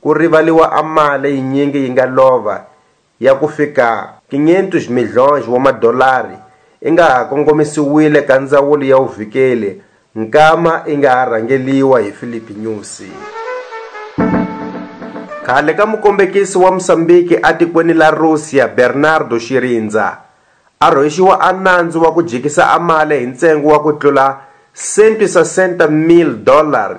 ku rivaliwa a mali yinyingi yi nga lova ya ku fika 500 milhonge wa madolari i nga ha kongomisiwile ka ndzawulo ya vuvhikeli nkama i nga ha rhangeliwa hi philip news khale ka mukombekisi wa mosambiki atikweni la russia bernardo xirindza a rhwexiwa a nandzu wa ku jikisa a amale hi ntsengo wa ku tlula 160.000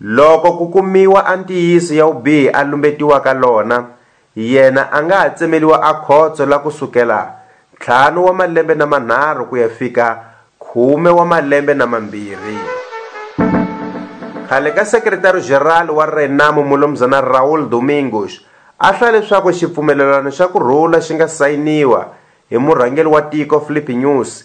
loko ku kumiwa a ntiyiso ya vubihi a lumbetiwaka lona yena a nga ha tsemeliwa a khotso la kusukela ntlhanu wa malembe na manharhu ku ya fika khume wa malembe na mambirhi khale ka sekretari jeneral wa renamo mulombyana raul domingos a hla leswaku xipfumelelano xa kurhula xi nga sayiniwa hi murhangeli wa tiko filipe news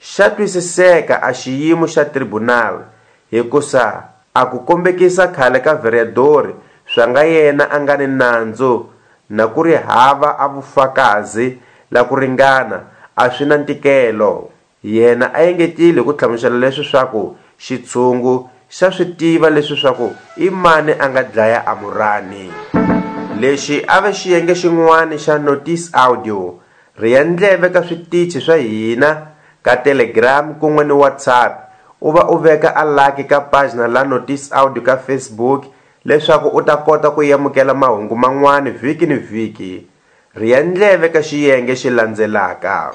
xa twisiseka a xiyimo xa tribunali hikusa a ku kombekisa khale ka veriadori swa nga yena a nga ni nandzu na ku ri hava avufakazi la ku ringana a swi na ntikelo yena a engetile ku tlhamuxela leswi swaku xitshungu xa swi tiva leswi swaku i mani a nga dlaya amurani lexi a ve xiyenge xin'wana xa notice audio ri ya ndleve ka switichi swa hina ka telegram kun'we ni whatsapp u va u veka alaki ka pajina la notice audio ka facebook leswaku u ta kota ku yamukela mahungu man'wana vhiki ni vhiki riendleve ka xiyenge xi landzelaka.